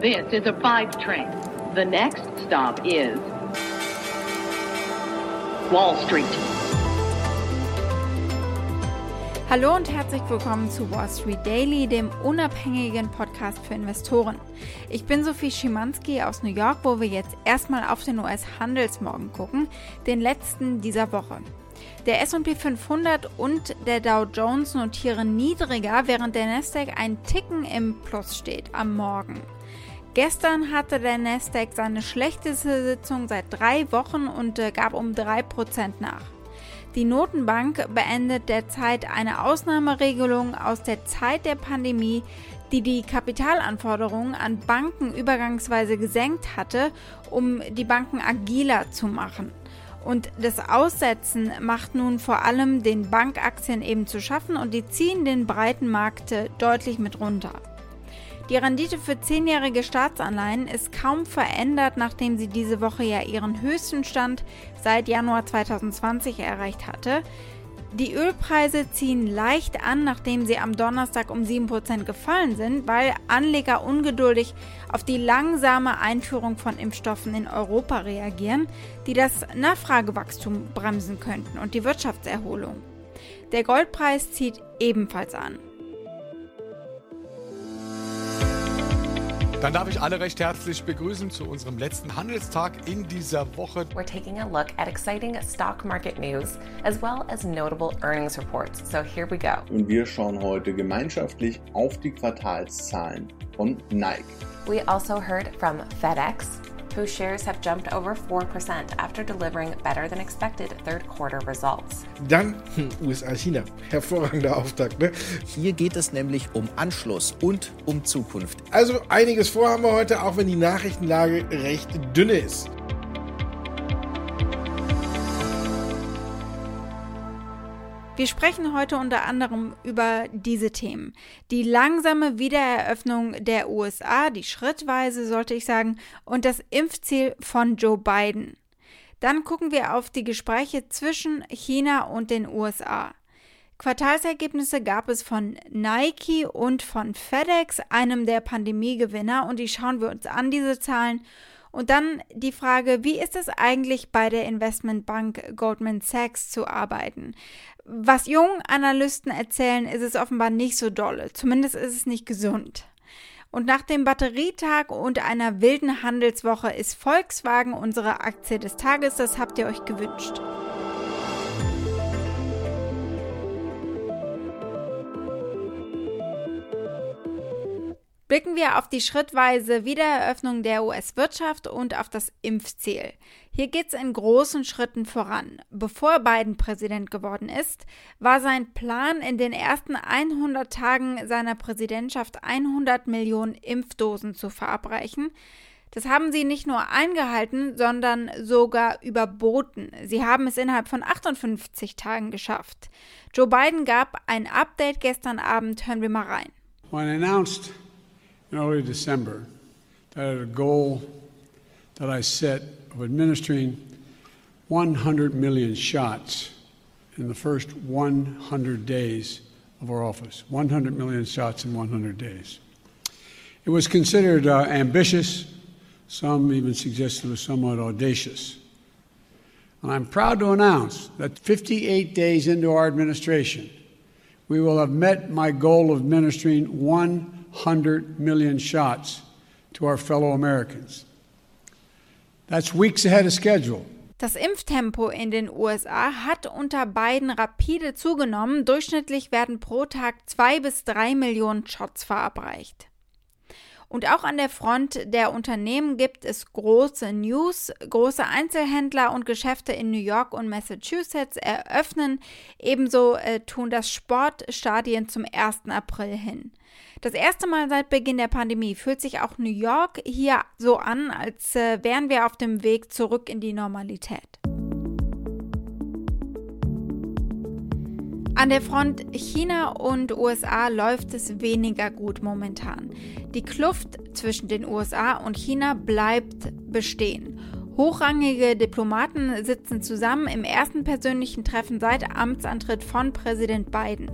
This is a five train. The next stop is Wall Street. Hallo und herzlich willkommen zu Wall Street Daily, dem unabhängigen Podcast für Investoren. Ich bin Sophie Schimanski aus New York, wo wir jetzt erstmal auf den US-Handelsmorgen gucken, den letzten dieser Woche. Der S&P 500 und der Dow Jones notieren niedriger, während der Nasdaq ein Ticken im Plus steht am Morgen. Gestern hatte der Nasdaq seine schlechteste Sitzung seit drei Wochen und äh, gab um 3% nach. Die Notenbank beendet derzeit eine Ausnahmeregelung aus der Zeit der Pandemie, die die Kapitalanforderungen an Banken übergangsweise gesenkt hatte, um die Banken agiler zu machen. Und das Aussetzen macht nun vor allem den Bankaktien eben zu schaffen und die ziehen den breiten Markt deutlich mit runter. Die Rendite für zehnjährige Staatsanleihen ist kaum verändert, nachdem sie diese Woche ja ihren höchsten Stand seit Januar 2020 erreicht hatte. Die Ölpreise ziehen leicht an, nachdem sie am Donnerstag um 7% gefallen sind, weil Anleger ungeduldig auf die langsame Einführung von Impfstoffen in Europa reagieren, die das Nachfragewachstum bremsen könnten und die Wirtschaftserholung. Der Goldpreis zieht ebenfalls an. Dann darf ich alle recht herzlich begrüßen zu unserem letzten Handelstag in dieser Woche. We're taking a look at exciting stock market news as well as notable earnings reports. So here we go. Und wir schauen heute gemeinschaftlich auf die Quartalszahlen von Nike. We also heard from FedEx, whose shares have jumped over 4% after delivering better than expected third quarter results. Dann USA-China. Hervorragender Auftakt, ne? Hier geht es nämlich um Anschluss und um Zukunft. Also einiges vor haben wir heute, auch wenn die Nachrichtenlage recht dünne ist. Wir sprechen heute unter anderem über diese Themen. Die langsame Wiedereröffnung der USA, die schrittweise, sollte ich sagen, und das Impfziel von Joe Biden. Dann gucken wir auf die Gespräche zwischen China und den USA. Quartalsergebnisse gab es von Nike und von FedEx, einem der Pandemiegewinner, und die schauen wir uns an, diese Zahlen. Und dann die Frage, wie ist es eigentlich bei der Investmentbank Goldman Sachs zu arbeiten? Was jungen Analysten erzählen, ist es offenbar nicht so dolle. Zumindest ist es nicht gesund. Und nach dem Batterietag und einer wilden Handelswoche ist Volkswagen unsere Aktie des Tages. Das habt ihr euch gewünscht. Blicken wir auf die schrittweise Wiedereröffnung der US-Wirtschaft und auf das Impfziel. Hier geht es in großen Schritten voran. Bevor Biden Präsident geworden ist, war sein Plan, in den ersten 100 Tagen seiner Präsidentschaft 100 Millionen Impfdosen zu verabreichen. Das haben sie nicht nur eingehalten, sondern sogar überboten. Sie haben es innerhalb von 58 Tagen geschafft. Joe Biden gab ein Update gestern Abend. Hören wir mal rein. When announced in early December that I had a goal that I set of administering 100 million shots in the first 100 days of our office. 100 million shots in 100 days. It was considered uh, ambitious. Some even suggested it was somewhat audacious. And I'm proud to announce that 58 days into our administration, we will have met my goal of administering 100 million shots to our fellow Americans. That's weeks ahead of schedule. Das Impftempo in den USA hat unter Biden rapide zugenommen. Durchschnittlich werden pro Tag zwei bis drei Millionen Shots verabreicht. Und auch an der Front der Unternehmen gibt es große News. Große Einzelhändler und Geschäfte in New York und Massachusetts eröffnen. Ebenso äh, tun das Sportstadien zum 1. April hin. Das erste Mal seit Beginn der Pandemie fühlt sich auch New York hier so an, als äh, wären wir auf dem Weg zurück in die Normalität. An der Front China und USA läuft es weniger gut momentan. Die Kluft zwischen den USA und China bleibt bestehen. Hochrangige Diplomaten sitzen zusammen im ersten persönlichen Treffen seit Amtsantritt von Präsident Biden.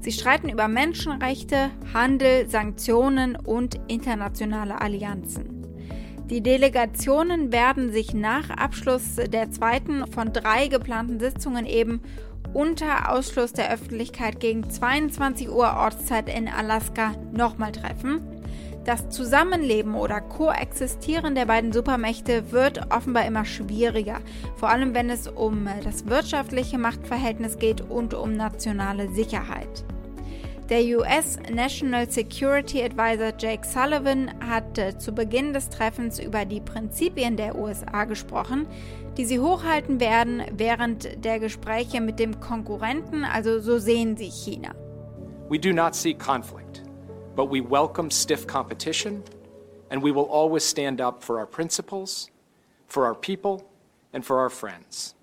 Sie streiten über Menschenrechte, Handel, Sanktionen und internationale Allianzen. Die Delegationen werden sich nach Abschluss der zweiten von drei geplanten Sitzungen eben unter Ausschluss der Öffentlichkeit gegen 22 Uhr Ortszeit in Alaska nochmal treffen. Das Zusammenleben oder Koexistieren der beiden Supermächte wird offenbar immer schwieriger, vor allem wenn es um das wirtschaftliche Machtverhältnis geht und um nationale Sicherheit. Der US National Security Advisor Jake Sullivan hatte zu Beginn des Treffens über die Prinzipien der USA gesprochen, die sie hochhalten werden während der Gespräche mit dem Konkurrenten, also so sehen sie China. We do not seek conflict, but we welcome stiff competition and we will always stand up for our principles, for our people and for our friends.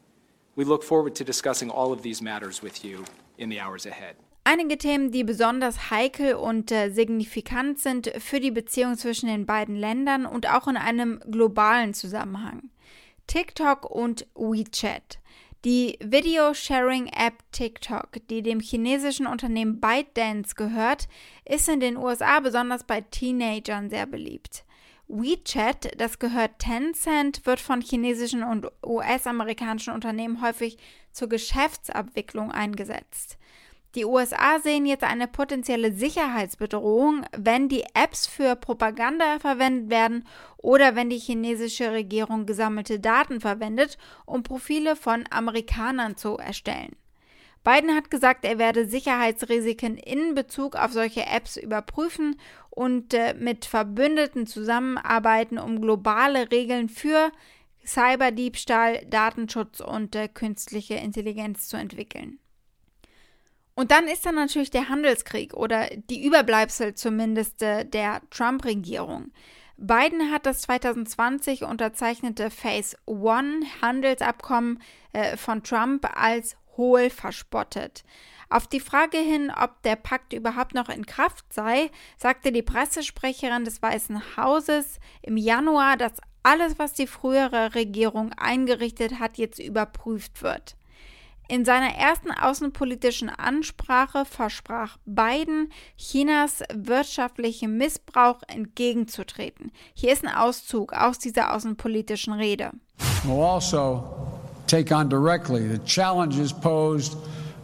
We look forward to discussing all of these matters with you in the hours ahead. Einige Themen, die besonders heikel und äh, signifikant sind für die Beziehung zwischen den beiden Ländern und auch in einem globalen Zusammenhang. TikTok und WeChat. Die Video-Sharing-App TikTok, die dem chinesischen Unternehmen ByteDance gehört, ist in den USA besonders bei Teenagern sehr beliebt. WeChat, das gehört Tencent, wird von chinesischen und US-amerikanischen Unternehmen häufig zur Geschäftsabwicklung eingesetzt. Die USA sehen jetzt eine potenzielle Sicherheitsbedrohung, wenn die Apps für Propaganda verwendet werden oder wenn die chinesische Regierung gesammelte Daten verwendet, um Profile von Amerikanern zu erstellen. Biden hat gesagt, er werde Sicherheitsrisiken in Bezug auf solche Apps überprüfen und äh, mit Verbündeten zusammenarbeiten, um globale Regeln für Cyberdiebstahl, Datenschutz und äh, künstliche Intelligenz zu entwickeln. Und dann ist da natürlich der Handelskrieg oder die Überbleibsel zumindest äh, der Trump-Regierung. Biden hat das 2020 unterzeichnete Phase One Handelsabkommen äh, von Trump als hohl verspottet. Auf die Frage hin, ob der Pakt überhaupt noch in Kraft sei, sagte die Pressesprecherin des Weißen Hauses im Januar, dass alles, was die frühere Regierung eingerichtet hat, jetzt überprüft wird. In seiner ersten außenpolitischen Ansprache versprach Biden, Chinas wirtschaftlichem Missbrauch entgegenzutreten. Hier ist ein Auszug aus dieser außenpolitischen Rede. We'll also take on directly the challenges posed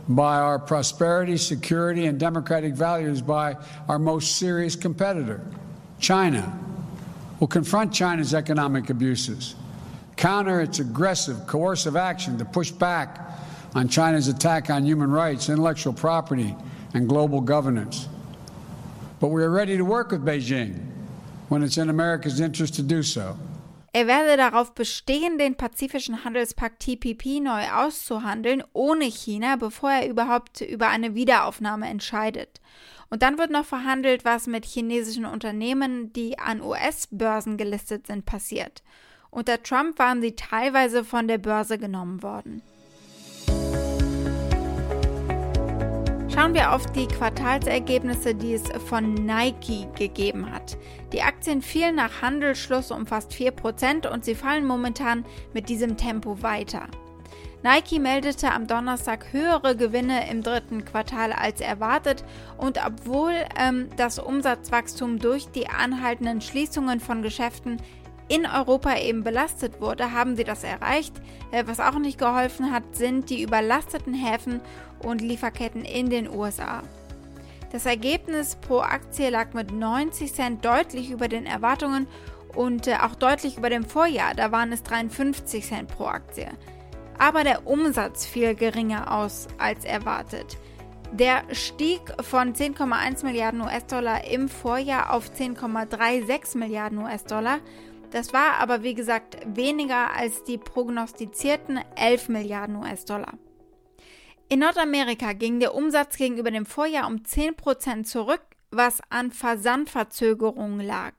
by our prosperity, security, and democratic values by our most serious competitor, China. We'll confront China's economic abuses, counter its aggressive, coercive action to push back on China's attack on human rights, intellectual property, and global governance. But we are ready to work with Beijing when it's in America's interest to do so. Er werde darauf bestehen, den Pazifischen Handelspakt TPP neu auszuhandeln, ohne China, bevor er überhaupt über eine Wiederaufnahme entscheidet. Und dann wird noch verhandelt, was mit chinesischen Unternehmen, die an US-Börsen gelistet sind, passiert. Unter Trump waren sie teilweise von der Börse genommen worden. Schauen wir auf die Quartalsergebnisse, die es von Nike gegeben hat. Die Aktien fielen nach Handelsschluss um fast 4% und sie fallen momentan mit diesem Tempo weiter. Nike meldete am Donnerstag höhere Gewinne im dritten Quartal als erwartet und obwohl ähm, das Umsatzwachstum durch die anhaltenden Schließungen von Geschäften in Europa eben belastet wurde, haben sie das erreicht. Äh, was auch nicht geholfen hat, sind die überlasteten Häfen und Lieferketten in den USA. Das Ergebnis pro Aktie lag mit 90 Cent deutlich über den Erwartungen und äh, auch deutlich über dem Vorjahr, da waren es 53 Cent pro Aktie. Aber der Umsatz fiel geringer aus als erwartet. Der stieg von 10,1 Milliarden US-Dollar im Vorjahr auf 10,36 Milliarden US-Dollar das war aber wie gesagt weniger als die prognostizierten 11 Milliarden US-Dollar. In Nordamerika ging der Umsatz gegenüber dem Vorjahr um 10% zurück, was an Versandverzögerungen lag.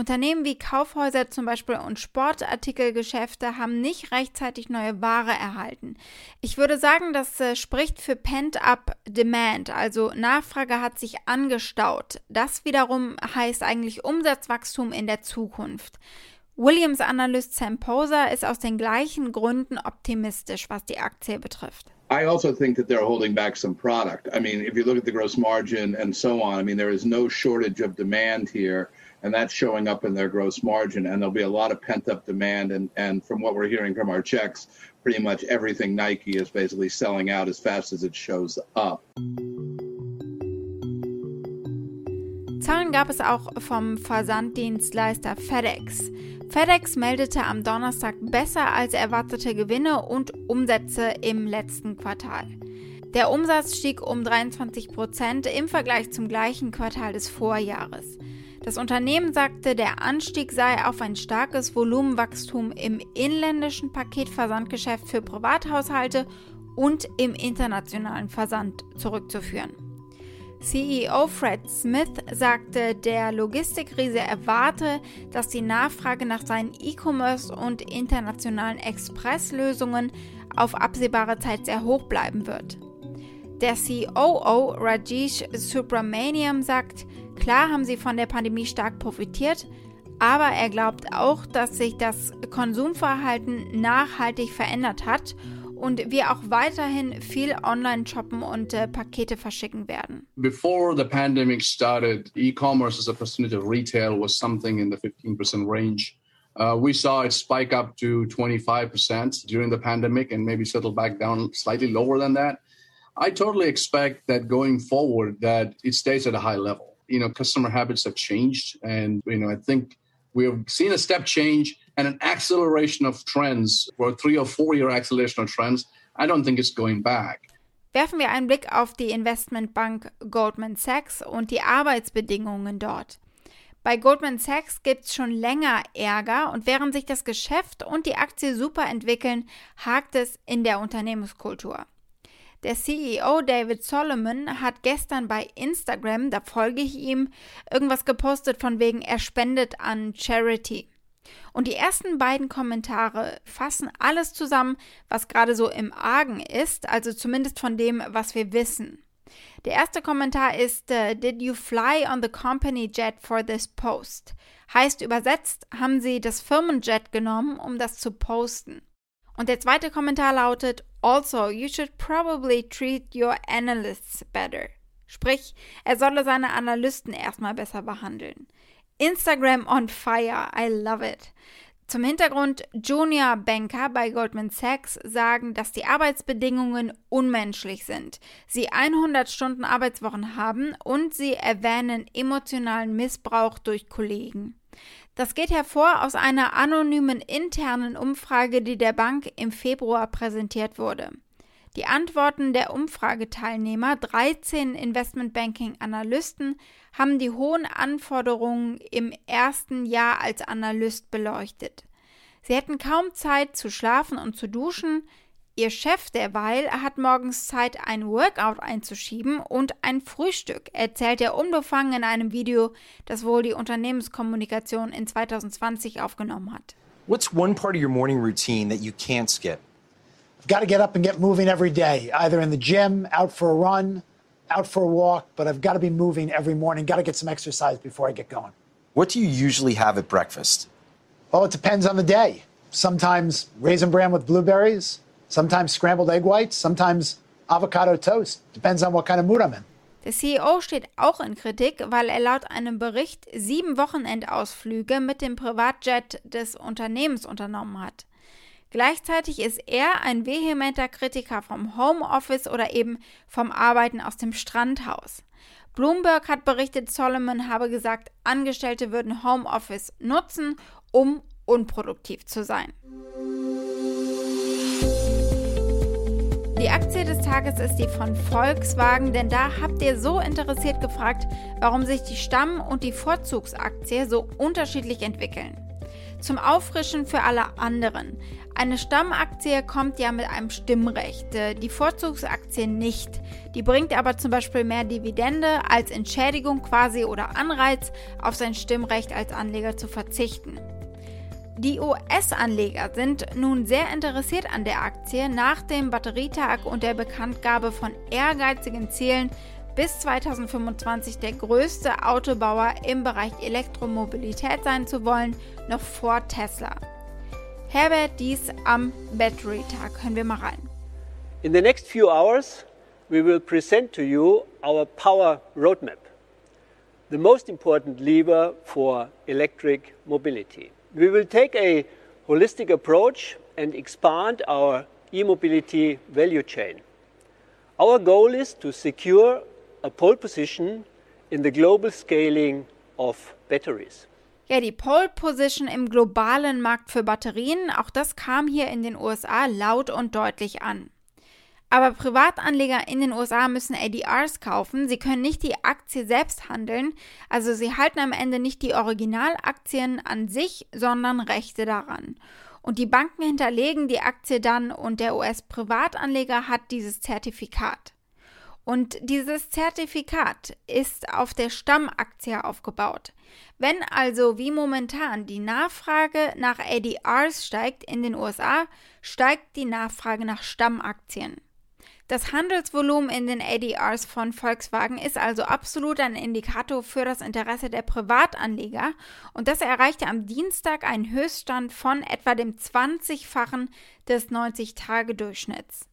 Unternehmen wie Kaufhäuser zum Beispiel und Sportartikelgeschäfte haben nicht rechtzeitig neue Ware erhalten. Ich würde sagen, das äh, spricht für Pent-up Demand, also Nachfrage hat sich angestaut. Das wiederum heißt eigentlich Umsatzwachstum in der Zukunft. Williams-Analyst Sam Poser ist aus den gleichen Gründen optimistisch, was die Aktie betrifft. I also think that they're holding back some product. I mean, if you look at the gross margin and so on, I mean, there is no shortage of demand here, and that's showing up in their gross margin. And there'll be a lot of pent up demand. And, and from what we're hearing from our checks, pretty much everything Nike is basically selling out as fast as it shows up. Zahlen gab es auch vom Versanddienstleister FedEx. FedEx meldete am Donnerstag besser als erwartete Gewinne und Umsätze im letzten Quartal. Der Umsatz stieg um 23 Prozent im Vergleich zum gleichen Quartal des Vorjahres. Das Unternehmen sagte, der Anstieg sei auf ein starkes Volumenwachstum im inländischen Paketversandgeschäft für Privathaushalte und im internationalen Versand zurückzuführen. CEO Fred Smith sagte, der Logistikriese erwarte, dass die Nachfrage nach seinen E-Commerce und internationalen Expresslösungen auf absehbare Zeit sehr hoch bleiben wird. Der COO Rajesh Subramaniam sagt, klar haben sie von der Pandemie stark profitiert, aber er glaubt auch, dass sich das Konsumverhalten nachhaltig verändert hat und wir auch weiterhin viel online shoppen und äh, Pakete verschicken werden. Before the pandemic started, e-commerce as a percentage of retail was something in the 15% range. Uh, we saw it spike up to 25% during the pandemic and maybe settle back down slightly lower than that. I totally expect that going forward that it stays at a high level. You know, customer habits have changed and you know, I think we've seen a step change and an acceleration of trends, or three or four year acceleration of trends, I don't think it's going back. Werfen wir einen Blick auf die Investmentbank Goldman Sachs und die Arbeitsbedingungen dort. Bei Goldman Sachs gibt es schon länger Ärger und während sich das Geschäft und die Aktie super entwickeln, hakt es in der Unternehmenskultur. Der CEO David Solomon hat gestern bei Instagram, da folge ich ihm, irgendwas gepostet von wegen, er spendet an Charity. Und die ersten beiden Kommentare fassen alles zusammen, was gerade so im Argen ist, also zumindest von dem, was wir wissen. Der erste Kommentar ist uh, Did you fly on the company jet for this post? Heißt übersetzt, haben Sie das Firmenjet genommen, um das zu posten. Und der zweite Kommentar lautet Also, you should probably treat your analysts better. Sprich, er solle seine Analysten erstmal besser behandeln. Instagram on fire. I love it. Zum Hintergrund, Junior Banker bei Goldman Sachs sagen, dass die Arbeitsbedingungen unmenschlich sind, sie 100 Stunden Arbeitswochen haben und sie erwähnen emotionalen Missbrauch durch Kollegen. Das geht hervor aus einer anonymen internen Umfrage, die der Bank im Februar präsentiert wurde. Die Antworten der Umfrageteilnehmer, 13 Investmentbanking-Analysten, haben die hohen Anforderungen im ersten Jahr als Analyst beleuchtet. Sie hätten kaum Zeit zu schlafen und zu duschen. Ihr Chef derweil hat morgens Zeit, ein Workout einzuschieben und ein Frühstück, erzählt er unbefangen in einem Video, das wohl die Unternehmenskommunikation in 2020 aufgenommen hat. What's one part of your morning routine that you can't skip? I've got to get up and get moving every day, either in the gym, out for a run, out for a walk, but I've got to be moving every morning, got to get some exercise before I get going. What do you usually have at breakfast? Well, it depends on the day. Sometimes raisin bran with blueberries, sometimes scrambled egg whites, sometimes avocado toast. Depends on what kind of mood I'm in. Der CEO steht auch in Kritik, weil er laut einem Bericht sieben Wochenendausflüge mit dem Privatjet des Unternehmens unternommen hat. Gleichzeitig ist er ein vehementer Kritiker vom Homeoffice oder eben vom Arbeiten aus dem Strandhaus. Bloomberg hat berichtet, Solomon habe gesagt, Angestellte würden Homeoffice nutzen, um unproduktiv zu sein. Die Aktie des Tages ist die von Volkswagen, denn da habt ihr so interessiert gefragt, warum sich die Stamm- und die Vorzugsaktie so unterschiedlich entwickeln. Zum Auffrischen für alle anderen. Eine Stammaktie kommt ja mit einem Stimmrecht, äh, die Vorzugsaktie nicht. Die bringt aber zum Beispiel mehr Dividende als Entschädigung quasi oder Anreiz, auf sein Stimmrecht als Anleger zu verzichten. Die US-Anleger sind nun sehr interessiert an der Aktie. Nach dem Batterietag und der Bekanntgabe von ehrgeizigen Zielen bis 2025 der größte Autobauer im Bereich Elektromobilität sein zu wollen, noch vor Tesla. Herbert dies am Battery Tag. Hören wir mal rein. In the next few hours, we will present to you our power roadmap, the most important lever for electric mobility. We will take a holistic approach and expand our e mobility value chain. Our goal is to secure a pole position in the global scaling of batteries. Ja, die Pole Position im globalen Markt für Batterien, auch das kam hier in den USA laut und deutlich an. Aber Privatanleger in den USA müssen ADRs kaufen. Sie können nicht die Aktie selbst handeln. Also sie halten am Ende nicht die Originalaktien an sich, sondern Rechte daran. Und die Banken hinterlegen die Aktie dann und der US-Privatanleger hat dieses Zertifikat. Und dieses Zertifikat ist auf der Stammaktie aufgebaut. Wenn also wie momentan die Nachfrage nach ADRs steigt in den USA, steigt die Nachfrage nach Stammaktien. Das Handelsvolumen in den ADRs von Volkswagen ist also absolut ein Indikator für das Interesse der Privatanleger und das erreichte am Dienstag einen Höchststand von etwa dem 20-fachen des 90-Tage-Durchschnitts.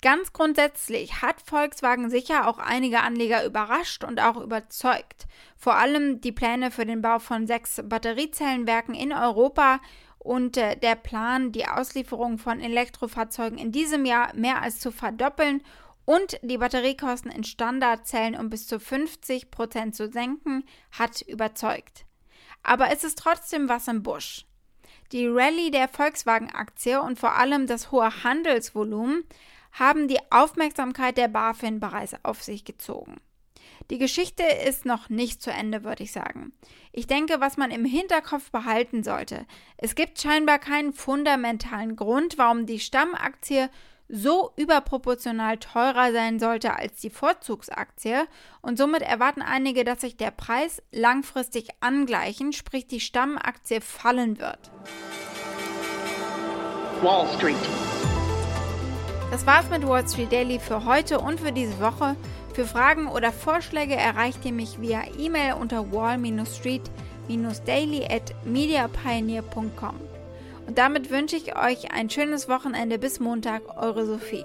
Ganz grundsätzlich hat Volkswagen sicher auch einige Anleger überrascht und auch überzeugt. Vor allem die Pläne für den Bau von sechs Batteriezellenwerken in Europa und äh, der Plan, die Auslieferung von Elektrofahrzeugen in diesem Jahr mehr als zu verdoppeln und die Batteriekosten in Standardzellen um bis zu 50 Prozent zu senken, hat überzeugt. Aber es ist trotzdem was im Busch. Die Rallye der Volkswagen-Aktie und vor allem das hohe Handelsvolumen haben die Aufmerksamkeit der BaFin bereits auf sich gezogen. Die Geschichte ist noch nicht zu Ende, würde ich sagen. Ich denke, was man im Hinterkopf behalten sollte, es gibt scheinbar keinen fundamentalen Grund, warum die Stammaktie so überproportional teurer sein sollte als die Vorzugsaktie und somit erwarten einige, dass sich der Preis langfristig angleichen, sprich die Stammaktie fallen wird. Wall Street. Das war's mit Wall Street Daily für heute und für diese Woche. Für Fragen oder Vorschläge erreicht ihr mich via E-Mail unter wall-street-daily at mediapioneer.com. Und damit wünsche ich euch ein schönes Wochenende bis Montag, eure Sophie.